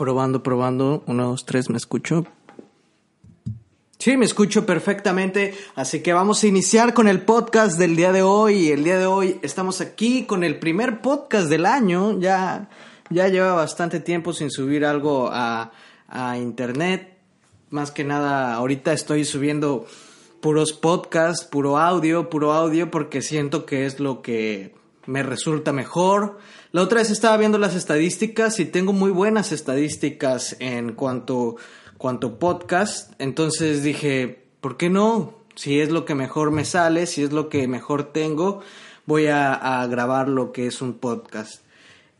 Probando, probando. Uno, dos, tres, ¿me escucho? Sí, me escucho perfectamente. Así que vamos a iniciar con el podcast del día de hoy. El día de hoy estamos aquí con el primer podcast del año. Ya, ya lleva bastante tiempo sin subir algo a, a internet. Más que nada, ahorita estoy subiendo puros podcasts, puro audio, puro audio, porque siento que es lo que me resulta mejor. La otra vez estaba viendo las estadísticas y tengo muy buenas estadísticas en cuanto, cuanto podcast. Entonces dije, ¿por qué no? Si es lo que mejor me sale, si es lo que mejor tengo, voy a, grabar lo que es un podcast.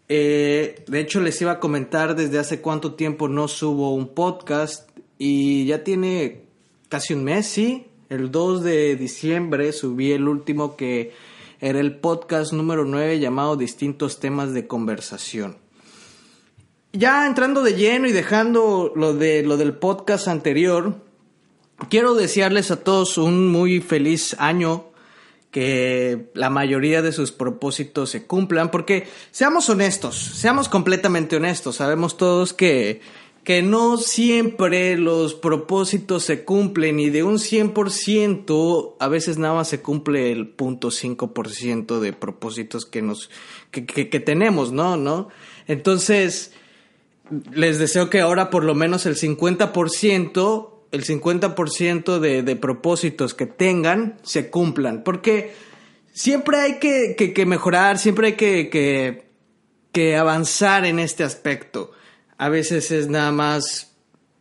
Eh, de hecho, les iba a comentar desde hace cuánto tiempo no subo un podcast y ya tiene casi un mes, sí. El 2 de diciembre subí el último que era el podcast número 9 llamado Distintos temas de conversación. Ya entrando de lleno y dejando lo, de, lo del podcast anterior, quiero desearles a todos un muy feliz año, que la mayoría de sus propósitos se cumplan, porque seamos honestos, seamos completamente honestos, sabemos todos que que no siempre los propósitos se cumplen y de un 100% a veces nada más se cumple el 0.5% de propósitos que nos que, que, tenemos, ¿no? ¿no? Entonces, les deseo que ahora por lo menos el 50%, el 50% de, de propósitos que tengan se cumplan, porque siempre hay que, que mejorar, siempre hay que, que avanzar en este aspecto. A veces es nada más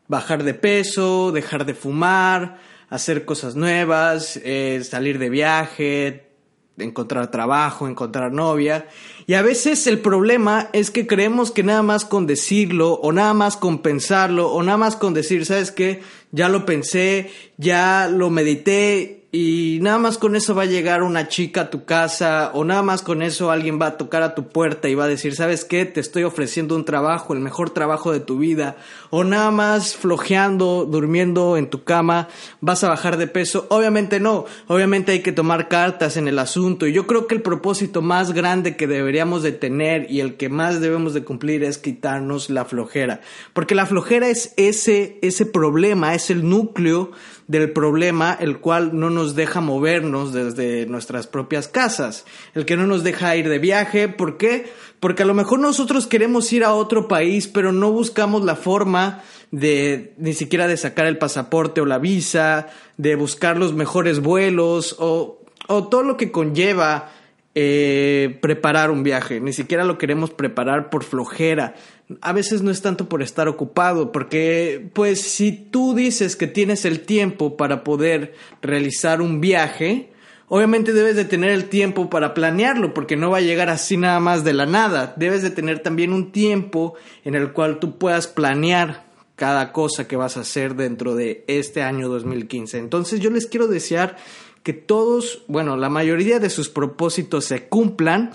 bajar de peso, dejar de fumar, hacer cosas nuevas, eh, salir de viaje, encontrar trabajo, encontrar novia. Y a veces el problema es que creemos que nada más con decirlo, o nada más con pensarlo, o nada más con decir, ¿sabes qué? Ya lo pensé, ya lo medité, y nada más con eso va a llegar una chica a tu casa o nada más con eso alguien va a tocar a tu puerta y va a decir, ¿sabes qué? Te estoy ofreciendo un trabajo, el mejor trabajo de tu vida. O nada más flojeando, durmiendo en tu cama, vas a bajar de peso. Obviamente no, obviamente hay que tomar cartas en el asunto y yo creo que el propósito más grande que deberíamos de tener y el que más debemos de cumplir es quitarnos la flojera. Porque la flojera es ese, ese problema, es el núcleo del problema, el cual no nos deja movernos desde nuestras propias casas, el que no nos deja ir de viaje, ¿por qué? Porque a lo mejor nosotros queremos ir a otro país, pero no buscamos la forma de ni siquiera de sacar el pasaporte o la visa, de buscar los mejores vuelos o, o todo lo que conlleva eh, preparar un viaje, ni siquiera lo queremos preparar por flojera. A veces no es tanto por estar ocupado, porque pues si tú dices que tienes el tiempo para poder realizar un viaje, obviamente debes de tener el tiempo para planearlo, porque no va a llegar así nada más de la nada. Debes de tener también un tiempo en el cual tú puedas planear cada cosa que vas a hacer dentro de este año 2015. Entonces yo les quiero desear que todos, bueno, la mayoría de sus propósitos se cumplan.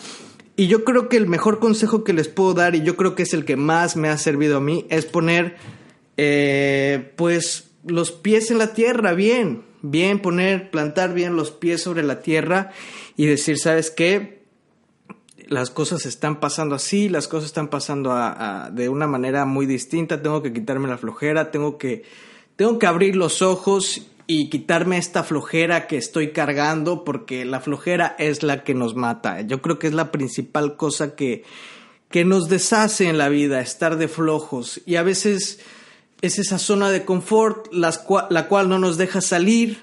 Y yo creo que el mejor consejo que les puedo dar, y yo creo que es el que más me ha servido a mí, es poner, eh, pues, los pies en la tierra, bien, bien, poner, plantar bien los pies sobre la tierra y decir, ¿sabes qué? Las cosas están pasando así, las cosas están pasando de una manera muy distinta, tengo que quitarme la flojera, tengo que, tengo que abrir los ojos y quitarme esta flojera que estoy cargando porque la flojera es la que nos mata. Yo creo que es la principal cosa que, que nos deshace en la vida, estar de flojos. Y a veces es esa zona de confort la cual no nos deja salir,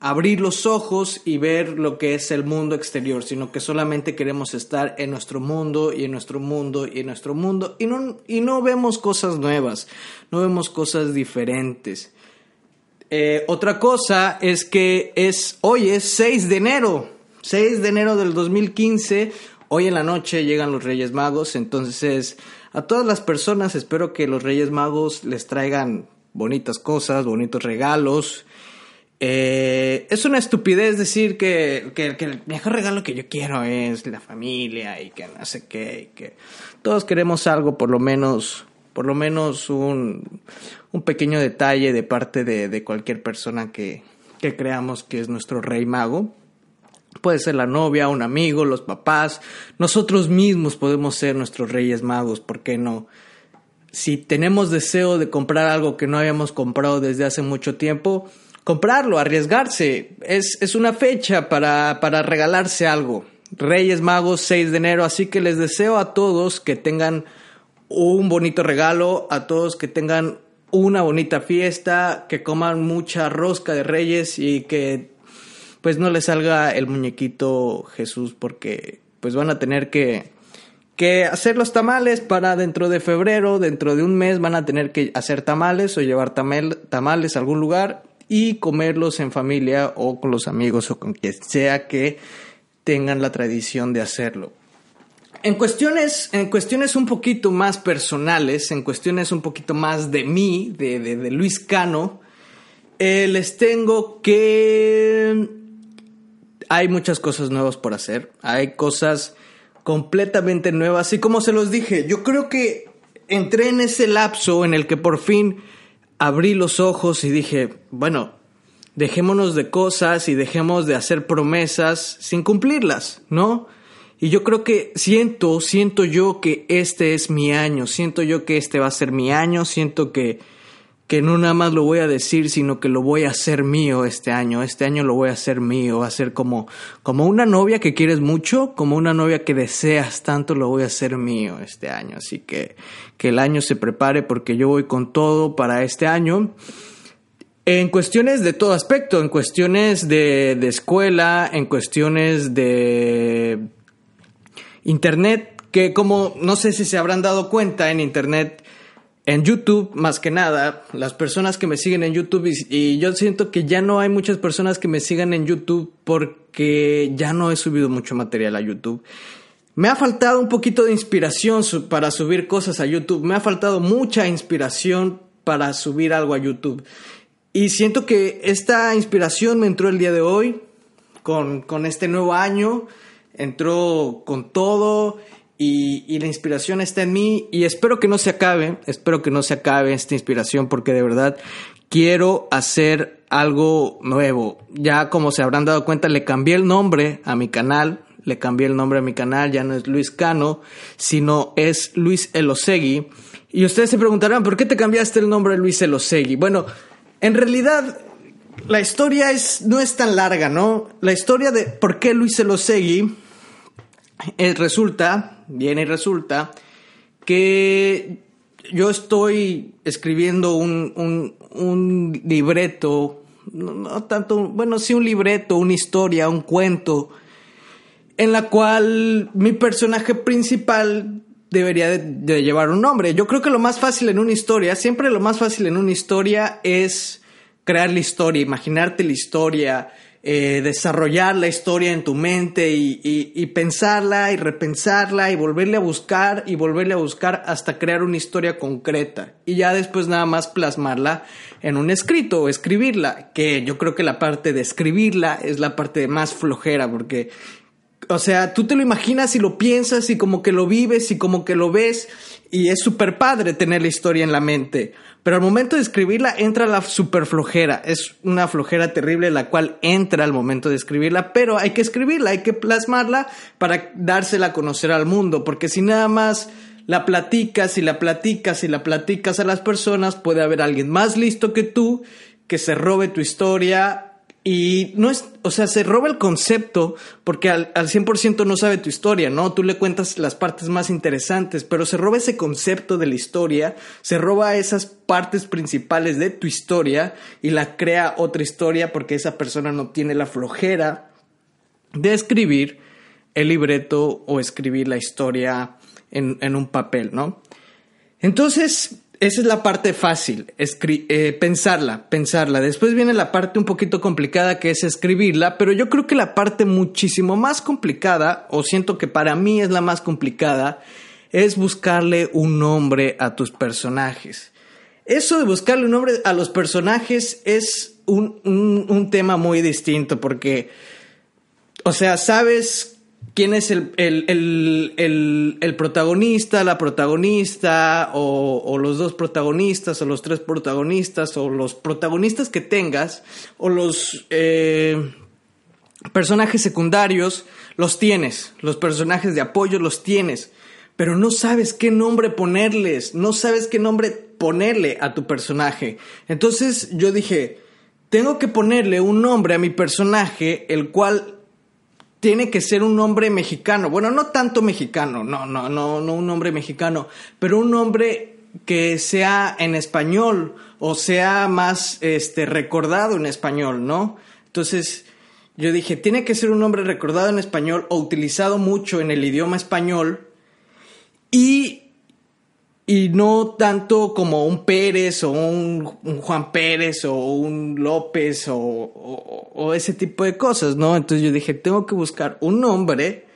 abrir los ojos y ver lo que es el mundo exterior, sino que solamente queremos estar en nuestro mundo y en nuestro mundo y en nuestro mundo y no, y no vemos cosas nuevas, no vemos cosas diferentes. Eh, otra cosa es que es hoy es 6 de enero, 6 de enero del 2015. Hoy en la noche llegan los Reyes Magos, entonces a todas las personas espero que los Reyes Magos les traigan bonitas cosas, bonitos regalos. Eh, es una estupidez decir que, que, el mejor regalo que yo quiero es la familia y que no sé qué, y que todos queremos algo, por lo menos, por lo menos un, un pequeño detalle de parte de, cualquier persona que, que creamos que es nuestro rey mago. Puede ser la novia, un amigo, los papás. Nosotros mismos podemos ser nuestros reyes magos, ¿por qué no? Si tenemos deseo de comprar algo que no habíamos comprado desde hace mucho tiempo, comprarlo, arriesgarse. Es, es una fecha para, para regalarse algo. Reyes Magos 6 de enero, así que les deseo a todos que tengan un bonito regalo, a todos que tengan una bonita fiesta, que coman mucha rosca de reyes y que pues no les salga el muñequito Jesús porque pues van a tener que, que hacer los tamales para dentro de febrero, dentro de un mes van a tener que hacer tamales o llevar tamales a algún lugar y comerlos en familia o con los amigos o con quien sea que tengan la tradición de hacerlo. En cuestiones, en cuestiones un poquito más personales, en cuestiones un poquito más de mí, de, de, Luis Cano, eh, les tengo que hay muchas cosas nuevas por hacer, hay cosas completamente nuevas y como se los dije, yo creo que entré en ese lapso en el que por fin abrí los ojos y dije, bueno, dejémonos de cosas y dejemos de hacer promesas sin cumplirlas, ¿no? Y yo creo que siento, siento yo que este es mi año, siento yo que este va a ser mi año, siento que, que no nada más lo voy a decir, sino que lo voy a hacer mío este año, este año lo voy a hacer mío, va a ser como, como una novia que quieres mucho, como una novia que deseas tanto, lo voy a hacer mío este año. Así que que el año se prepare porque yo voy con todo para este año. En cuestiones de todo aspecto, en cuestiones de, de escuela, en cuestiones de Internet, que como no sé si se habrán dado cuenta en Internet, en YouTube más que nada, las personas que me siguen en YouTube y, yo siento que ya no hay muchas personas que me sigan en YouTube porque ya no he subido mucho material a YouTube. Me ha faltado un poquito de inspiración para subir cosas a YouTube, me ha faltado mucha inspiración para subir algo a YouTube. Y siento que esta inspiración me entró el día de hoy con, con este nuevo año entró con todo y, la inspiración está en mí y espero que no se acabe, espero que no se acabe esta inspiración porque de verdad quiero hacer algo nuevo. Ya como se habrán dado cuenta, le cambié el nombre a mi canal, le cambié el nombre a mi canal, ya no es Luis Cano, sino es Luis Elosegui. Y ustedes se preguntarán, ¿por qué te cambiaste el nombre Luis Elosegui? Bueno, en realidad la historia es, no es tan larga, ¿no? La historia de por qué Luis Elosegui resulta, viene y resulta, que yo estoy escribiendo un, un, libreto, no, tanto, bueno, sí un libreto, una historia, un cuento, en la cual mi personaje principal debería de, llevar un nombre. Yo creo que lo más fácil en una historia, siempre lo más fácil en una historia es crear la historia, imaginarte la historia, eh, desarrollar la historia en tu mente y, pensarla y repensarla y volverle a buscar y volverle a buscar hasta crear una historia concreta y ya después nada más plasmarla en un escrito o escribirla, que yo creo que la parte de escribirla es la parte más flojera porque o sea, tú te lo imaginas y lo piensas y como que lo vives y como que lo ves y es súper padre tener la historia en la mente. Pero al momento de escribirla entra la super flojera. Es una flojera terrible la cual entra al momento de escribirla, pero hay que escribirla, hay que plasmarla para dársela a conocer al mundo, porque si nada más la platicas y la platicas y la platicas a las personas, puede haber alguien más listo que tú que se robe tu historia y no es, o sea, se roba el concepto porque al, al 100% no sabe tu historia, ¿no? Tú le cuentas las partes más interesantes, pero se roba ese concepto de la historia, se roba esas partes principales de tu historia y la crea otra historia porque esa persona no tiene la flojera de escribir el libreto o escribir la historia en, en un papel, ¿no? Entonces, esa es la parte fácil, eh, pensarla. Después viene la parte un poquito complicada que es escribirla, pero yo creo que la parte muchísimo más complicada, o siento que para mí es la más complicada, es buscarle un nombre a tus personajes. Eso de buscarle un nombre a los personajes es un, un tema muy distinto porque, o sea, sabes quién es el, el, protagonista, la protagonista, o, los dos protagonistas, o los tres protagonistas, o los protagonistas que tengas, o los eh, personajes secundarios, los tienes, los personajes de apoyo los tienes, pero no sabes qué nombre ponerles, no sabes qué nombre ponerle a tu personaje. Entonces yo dije, tengo que ponerle un nombre a mi personaje, el cual tiene que ser un nombre mexicano. Bueno, no tanto mexicano, no, no, no, no un nombre mexicano, pero un nombre que sea en español o sea más este recordado en español, ¿no? Entonces, yo dije, tiene que ser un nombre recordado en español o utilizado mucho en el idioma español y y no tanto como un Pérez o un, Juan Pérez o un López o, ese tipo de cosas, ¿no? Entonces yo dije, tengo que buscar un nombre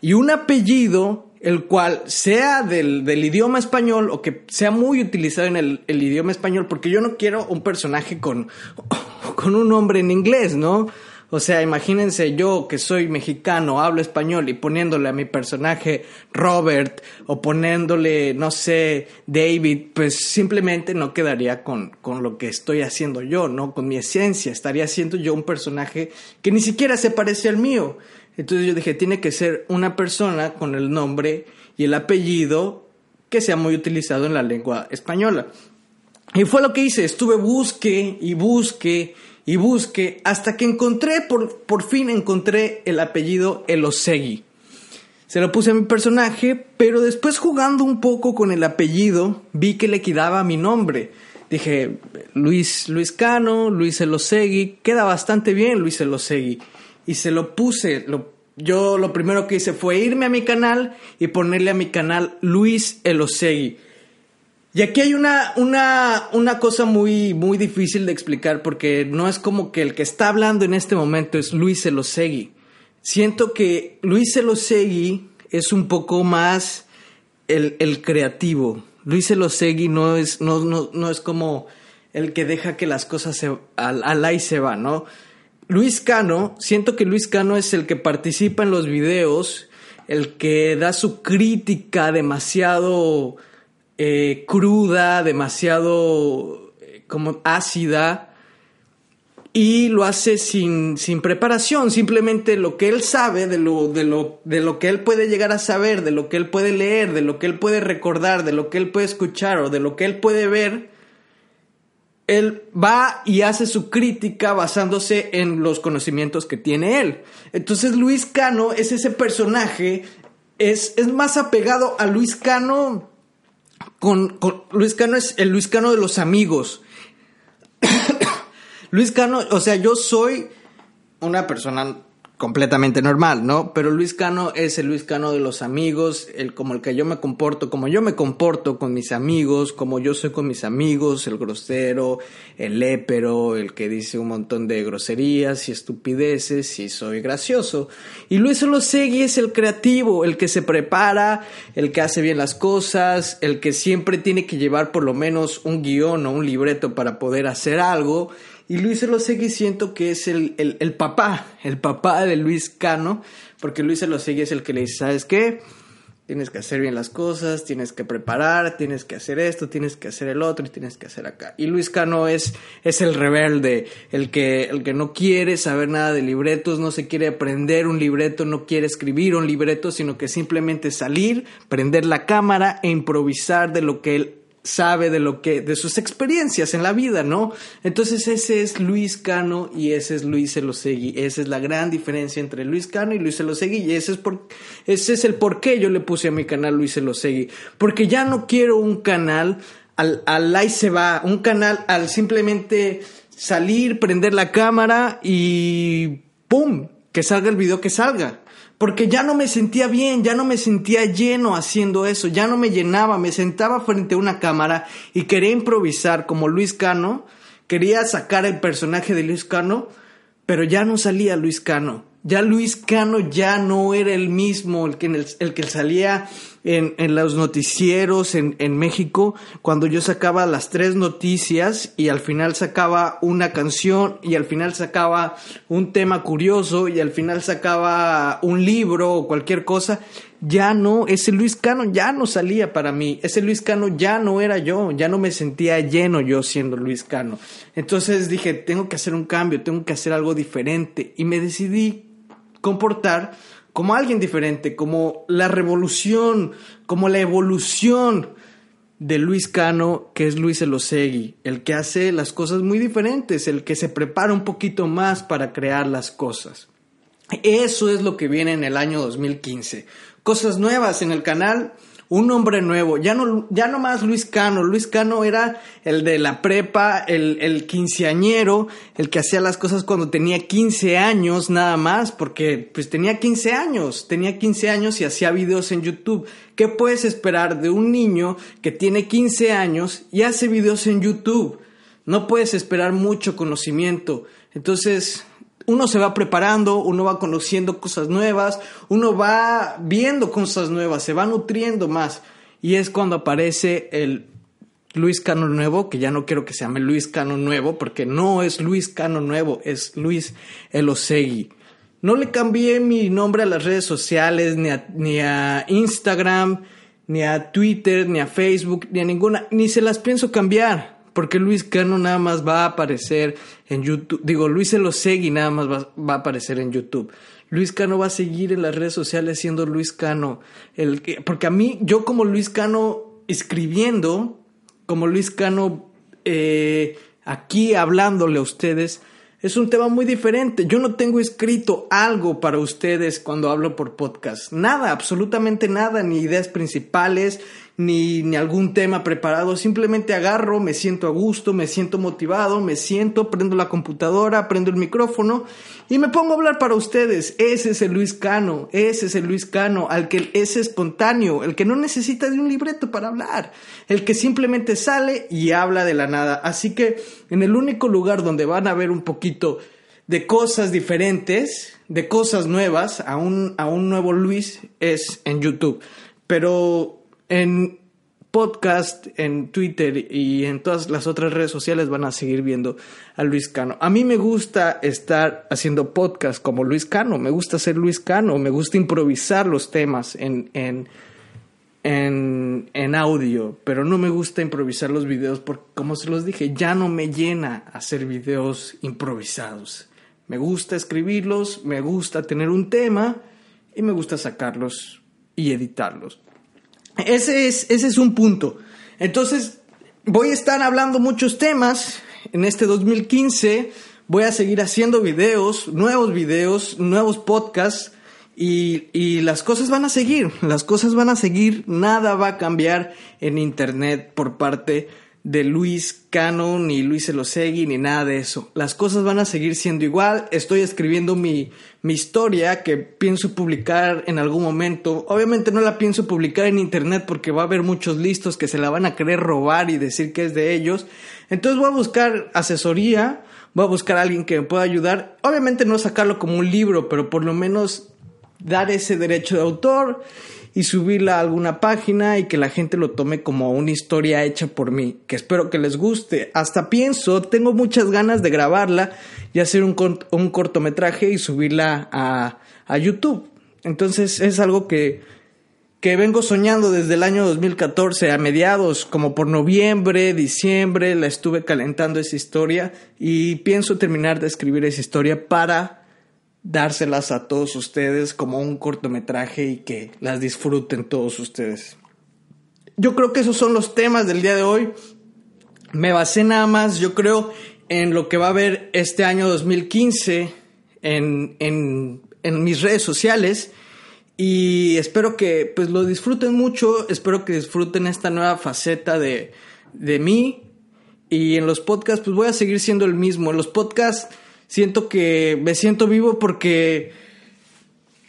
y un apellido el cual sea del, idioma español o que sea muy utilizado en el, el, idioma español, porque yo no quiero un personaje con, con un nombre en inglés, ¿no? O sea, imagínense yo que soy mexicano, hablo español y poniéndole a mi personaje Robert o poniéndole, no sé, David, pues simplemente no quedaría con, con lo que estoy haciendo yo, ¿no? Con mi esencia. Estaría siendo yo un personaje que ni siquiera se parece al mío. Entonces yo dije, tiene que ser una persona con el nombre y el apellido que sea muy utilizado en la lengua española. Y fue lo que hice, estuve busque y busque y busque hasta que encontré, por, por fin encontré el apellido Elosegui. Se lo puse a mi personaje, pero después jugando un poco con el apellido, vi que le quedaba mi nombre. Dije, Luis, Luis Cano, Luis Elosegui, queda bastante bien Luis Elosegui. Y se lo puse, lo, yo lo primero que hice fue irme a mi canal y ponerle a mi canal Luis Elosegui. Y aquí hay una, una, una cosa muy, muy difícil de explicar porque no es como que el que está hablando en este momento es Luis Elosegui. Siento que Luis Elosegui es un poco más el, el creativo. Luis Elosegui no es, no, no, no es como el que deja que las cosas se, al, al se va, ¿no? Luis Cano, siento que Luis Cano es el que participa en los videos, el que da su crítica demasiado eh, cruda, demasiado eh, como ácida y lo hace sin, sin, preparación, simplemente lo que él sabe, de lo, de, lo, de lo que él puede llegar a saber, de lo que él puede leer, de lo que él puede recordar, de lo que él puede escuchar o de lo que él puede ver, él va y hace su crítica basándose en los conocimientos que tiene él. Entonces Luis Cano es ese personaje, es, es más apegado a Luis Cano con, Luis Cano es el Luis Cano de los amigos. Luis Cano, o sea, yo soy una persona completamente normal, ¿no? Pero Luis Cano es el Luis Cano de los amigos, el como el que yo me comporto, como yo me comporto con mis amigos, como yo soy con mis amigos, el grosero, el lépero, el que dice un montón de groserías y estupideces y soy gracioso. Y Luis Olosegui es el creativo, el que se prepara, el que hace bien las cosas, el que siempre tiene que llevar por lo menos un guion o un libreto para poder hacer algo y Luis Elosegui siento que es el, el, papá, el papá de Luis Cano, porque Luis Elosegui es el que le dice, ¿sabes qué? Tienes que hacer bien las cosas, tienes que preparar, tienes que hacer esto, tienes que hacer el otro y tienes que hacer acá. Y Luis Cano es, es el rebelde, el que, el que no quiere saber nada de libretos, no se quiere aprender un libreto, no quiere escribir un libreto, sino que simplemente salir, prender la cámara e improvisar de lo que él sabe de lo que, de sus experiencias en la vida, ¿no? Entonces ese es Luis Cano y ese es Luis Elosegui. Esa es la gran diferencia entre Luis Cano y Luis Elosegui. Y ese es, por, ese es el por qué yo le puse a mi canal Luis Elosegui. Porque ya no quiero un canal al, al ahí se va, un canal al simplemente salir, prender la cámara y ¡pum! Que salga el video que salga porque ya no me sentía bien, ya no me sentía lleno haciendo eso, ya no me llenaba, me sentaba frente a una cámara y quería improvisar como Luis Cano, quería sacar el personaje de Luis Cano, pero ya no salía Luis Cano. Ya Luis Cano ya no era el mismo, el que, el, que salía en, en los noticieros en, en, México, cuando yo sacaba las tres noticias y al final sacaba una canción y al final sacaba un tema curioso y al final sacaba un libro o cualquier cosa, ya no, ese Luis Cano ya no salía para mí, ese Luis Cano ya no era yo, ya no me sentía lleno yo siendo Luis Cano. Entonces dije, tengo que hacer un cambio, tengo que hacer algo diferente. Y me decidí comportar como alguien diferente, como la revolución, como la evolución de Luis Cano, que es Luis Elosegui, el que hace las cosas muy diferentes, el que se prepara un poquito más para crear las cosas. Eso es lo que viene en el año 2015. Cosas nuevas en el canal, un nombre nuevo, ya no, ya no más Luis Cano, Luis Cano era el de la prepa, el, el quinceañero, el que hacía las cosas cuando tenía 15 años nada más, porque pues tenía 15 años, tenía 15 años y hacía videos en YouTube. ¿Qué puedes esperar de un niño que tiene 15 años y hace videos en YouTube? No puedes esperar mucho conocimiento. Entonces, uno se va preparando, uno va conociendo cosas nuevas, uno va viendo cosas nuevas, se va nutriendo más. Y es cuando aparece el Luis Cano Nuevo, que ya no quiero que se llame Luis Cano Nuevo, porque no es Luis Cano Nuevo, es Luis Elosegui. No le cambié mi nombre a las redes sociales, ni a, ni a Instagram, ni a Twitter, ni a Facebook, ni a ninguna, ni se las pienso cambiar. Porque Luis Cano nada más va a aparecer en YouTube. Digo, Luis Elosegui nada más va, a aparecer en YouTube. Luis Cano va a seguir en las redes sociales siendo Luis Cano. El que, porque a mí, yo como Luis Cano escribiendo, como Luis Cano eh, aquí hablándole a ustedes, es un tema muy diferente. Yo no tengo escrito algo para ustedes cuando hablo por podcast. Nada, absolutamente nada, ni ideas principales, ni, ni algún tema preparado. Simplemente agarro, me siento a gusto, me siento motivado, me siento, prendo la computadora, prendo el micrófono y me pongo a hablar para ustedes. Ese es el Luis Cano, ese es el Luis Cano, al que es espontáneo, el que no necesita de un libreto para hablar, el que simplemente sale y habla de la nada. Así que en el único lugar donde van a ver un poquito de cosas diferentes, de cosas nuevas, a un, a un nuevo Luis es en YouTube. Pero en podcast, en Twitter y en todas las otras redes sociales van a seguir viendo a Luis Cano. A mí me gusta estar haciendo podcast como Luis Cano, me gusta ser Luis Cano, me gusta improvisar los temas en, en, en, en audio, pero no me gusta improvisar los videos porque, como se los dije, ya no me llena hacer videos improvisados. Me gusta escribirlos, me gusta tener un tema y me gusta sacarlos y editarlos. Ese es, ese es un punto. Entonces, voy a estar hablando muchos temas en este 2015. Voy a seguir haciendo videos, nuevos videos, nuevos podcasts. Y, y, las cosas van a seguir, las cosas van a seguir, nada va a cambiar en Internet por parte de Luis Cano, ni Luis Elosegui, ni nada de eso. Las cosas van a seguir siendo igual. Estoy escribiendo mi, mi historia que pienso publicar en algún momento. Obviamente no la pienso publicar en internet porque va a haber muchos listos que se la van a querer robar y decir que es de ellos. Entonces voy a buscar asesoría, voy a buscar a alguien que me pueda ayudar. Obviamente no sacarlo como un libro, pero por lo menos dar ese derecho de autor y subirla a alguna página y que la gente lo tome como una historia hecha por mí, que espero que les guste. Hasta pienso, tengo muchas ganas de grabarla y hacer un, un cortometraje y subirla a, a YouTube. Entonces es algo que, que vengo soñando desde el año 2014, a mediados, como por noviembre, diciembre, la estuve calentando esa historia y pienso terminar de escribir esa historia para dárselas a todos ustedes como un cortometraje y que las disfruten todos ustedes. Yo creo que esos son los temas del día de hoy. Me basé nada más, yo creo, en lo que va a haber este año 2015 en, en, en mis redes sociales y espero que pues lo disfruten mucho, espero que disfruten esta nueva faceta de, de mí y en los podcasts pues voy a seguir siendo el mismo. En los podcasts siento que me siento vivo porque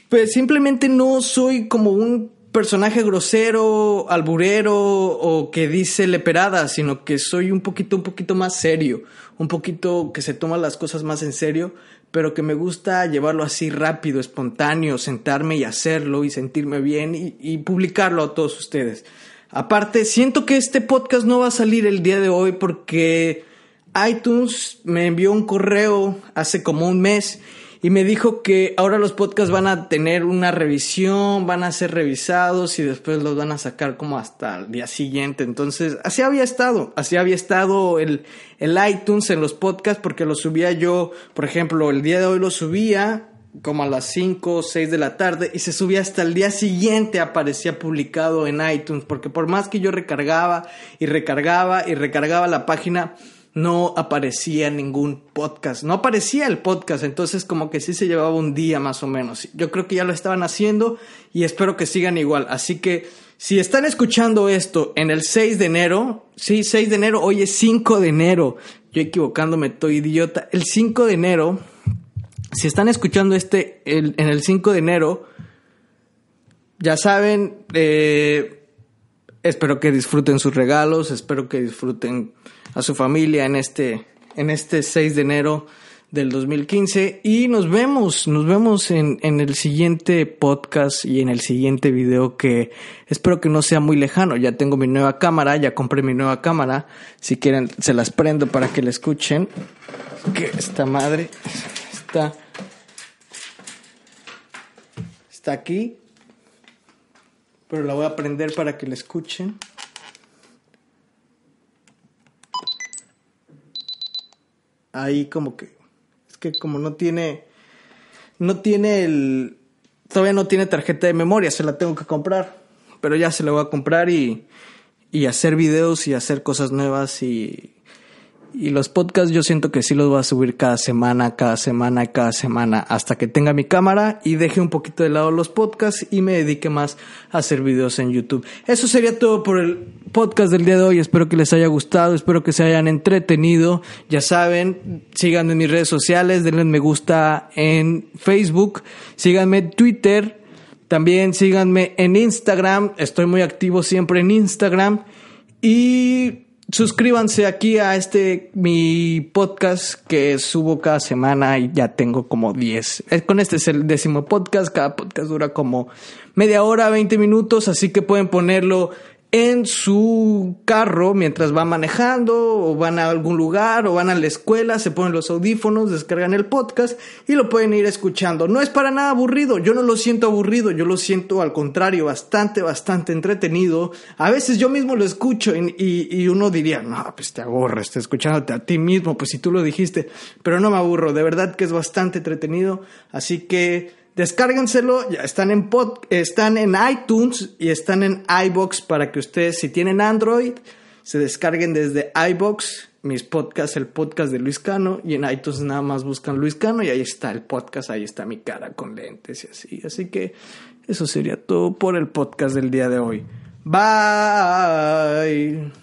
pues simplemente no soy como un personaje grosero, alburero o que dice leperada, sino que soy un poquito, un poquito más serio, un poquito que se toma las cosas más en serio, pero que me gusta llevarlo así rápido, espontáneo, sentarme y hacerlo y sentirme bien y, y publicarlo a todos ustedes. Aparte, siento que este podcast no va a salir el día de hoy porque iTunes me envió un correo hace como un mes y me dijo que ahora los podcasts van a tener una revisión, van a ser revisados y después los van a sacar como hasta el día siguiente. Entonces, así había estado, así había estado el, el iTunes en los podcasts porque lo subía yo, por ejemplo, el día de hoy lo subía como a las 5 o 6 de la tarde y se subía hasta el día siguiente aparecía publicado en iTunes porque por más que yo recargaba y recargaba y recargaba la página no aparecía ningún podcast, no aparecía el podcast, entonces como que sí se llevaba un día más o menos. Yo creo que ya lo estaban haciendo y espero que sigan igual. Así que si están escuchando esto en el 6 de enero, sí, 6 de enero, hoy es 5 de enero, yo equivocándome, estoy idiota, el 5 de enero, si están escuchando este en el 5 de enero, ya saben, eh, espero que disfruten sus regalos, espero que disfruten a su familia en este, en este 6 de enero del 2015 y nos vemos, nos vemos en, en, el siguiente podcast y en el siguiente video que espero que no sea muy lejano. Ya tengo mi nueva cámara, ya compré mi nueva cámara. Si quieren, se las prendo para que la escuchen. Que esta madre está, está aquí, pero la voy a prender para que la escuchen. Ahí como que es que como no tiene no tiene el todavía no tiene tarjeta de memoria, se la tengo que comprar, pero ya se la voy a comprar y y hacer videos y hacer cosas nuevas y y los podcasts yo siento que sí los voy a subir cada semana, cada semana, cada semana, hasta que tenga mi cámara y deje un poquito de lado los podcasts y me dedique más a hacer videos en YouTube. Eso sería todo por el podcast del día de hoy. Espero que les haya gustado, espero que se hayan entretenido. Ya saben, síganme en mis redes sociales, denle me gusta en Facebook, síganme en Twitter, también síganme en Instagram. Estoy muy activo siempre en Instagram. Y suscríbanse aquí a este mi podcast que subo cada semana y ya tengo como 10. Con este es el décimo podcast, cada podcast dura como media hora, 20 minutos, así que pueden ponerlo en su carro mientras va manejando o van a algún lugar o van a la escuela, se ponen los audífonos, descargan el podcast y lo pueden ir escuchando. No es para nada aburrido, yo no lo siento aburrido, yo lo siento al contrario, bastante, bastante entretenido. A veces yo mismo lo escucho y, uno diría, no, pues te aburres, estás escuchándote a ti mismo, pues si tú lo dijiste, pero no me aburro, de verdad que es bastante entretenido, así que Descárguenselo, ya están en pod, están en iTunes y están en iBox para que ustedes si tienen Android se descarguen desde iBox mis podcasts, el podcast de Luis Cano y en iTunes nada más buscan Luis Cano y ahí está el podcast, ahí está mi cara con lentes y así. Así que eso sería todo por el podcast del día de hoy. Bye.